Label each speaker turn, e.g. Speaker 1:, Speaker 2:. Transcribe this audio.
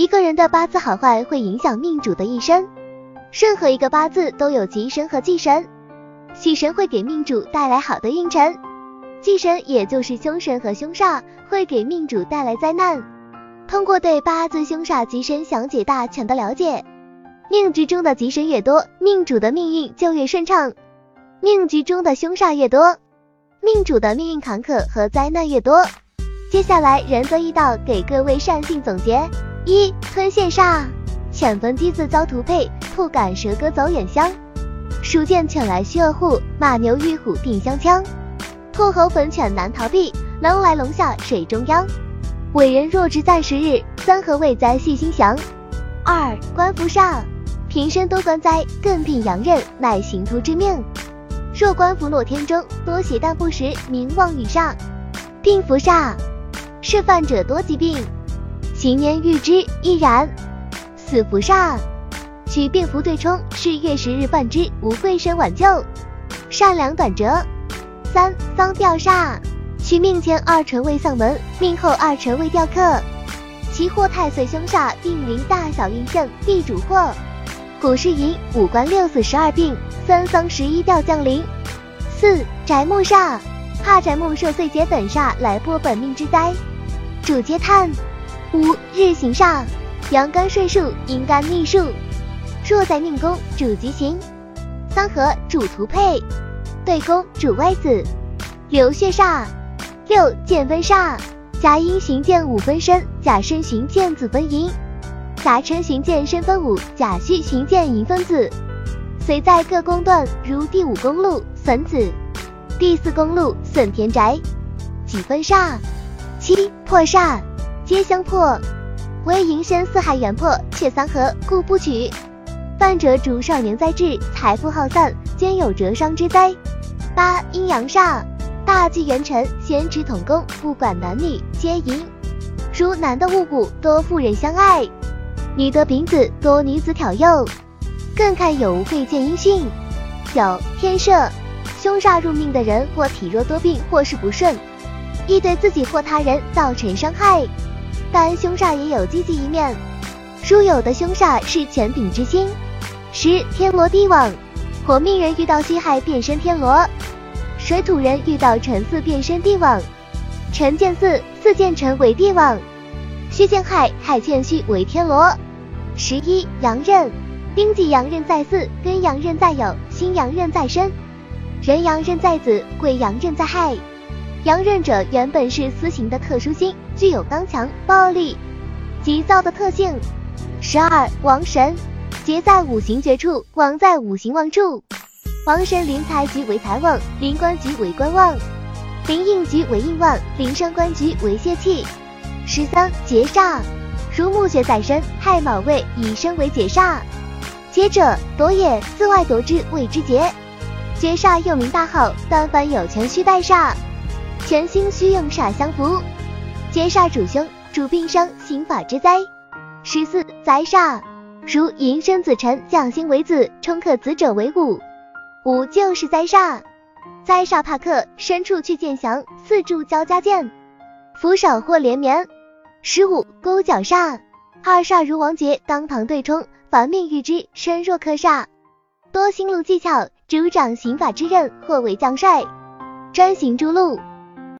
Speaker 1: 一个人的八字好坏会影响命主的一生，任何一个八字都有吉神和忌神，喜神会给命主带来好的运程，忌神也就是凶神和凶煞会给命主带来灾难。通过对八字凶煞吉神详解大全的了解，命局中的吉神越多，命主的命运就越顺畅；命局中的凶煞越多，命主的命运坎坷和灾难越多。接下来仁泽一道给各位善信总结：一吞陷煞，犬逢鸡字遭屠配，兔赶蛇哥走远乡；鼠见犬来须恶护，马牛遇虎定相枪；兔猴逢犬难逃避，龙来龙下水中央。伟人若知暂时日，三合未灾细心详。二官符煞，平生多官灾，更聘阳刃，乃行徒之命。若官符落天中，多携但不实，名望与煞。病符煞，是犯者多疾病，行年遇之亦然。死符煞，取病符对冲，是月十日半之，无贵身挽救，善良短折。三丧吊煞。取命前二辰未丧门，命后二辰未吊客，其祸太岁凶煞，定临大小运盛，必主祸。古诗云：五官六死十二病，三丧十一吊降临。四宅木煞，怕宅木受岁劫等煞来破本命之灾，主皆叹。五日行煞，阳干顺数，阴干逆数，若在命宫主吉行，三合主图配，对宫主歪子，流血煞。六见分煞，甲阴行见五分身，甲申行见子分寅，甲辰行见申分午，甲戌行见寅分子。随在各宫段，如第五宫禄损子，第四宫禄损田宅。几分煞？七破煞，皆相破。为寅申四害元破，却三合，故不取。犯者主少年灾至，财富耗散，兼有折伤之灾。八阴阳煞。大忌元辰，先持统宫，不管男女皆淫。如男的戊午，多妇人相爱；女的丙子，多女子挑诱。更看有无贵贱音讯。九天赦，凶煞入命的人，或体弱多病，或是不顺，易对自己或他人造成伤害。但凶煞也有积极一面，如有的凶煞是权柄之星。十天罗地网，火命人遇到戌亥，变身天罗。水土人遇到辰巳变身地网，辰见巳，巳见辰为地网，戌见亥，亥见戌为天罗。十一阳刃，丁己阳刃在巳，庚阳刃在酉，辛阳刃在申，壬阳刃在子，癸阳刃在亥。阳刃者原本是私刑的特殊星，具有刚强、暴力、急躁的特性。十二王神，劫在五行绝处，王在五行旺处。王神临财局为财旺，临官局为官旺，临印局为印旺，临伤官局为泄气。十三劫煞，如木穴在身，亥卯未以身为劫煞。劫者夺也，自外夺之谓之劫。劫煞又名大号，但凡有权须带煞，全星需用煞相扶。劫煞主凶，主病伤，刑法之灾。十四灾煞，如寅申子辰，将星为子，冲克子者为午。五就是灾煞，灾煞怕克，深处去见祥，四柱交加见，福少或连绵。十五勾脚煞，二煞如王劫，当堂对冲，凡命遇之，身若克煞，多心路技巧，主掌刑法之刃，或为将帅，专行诸路。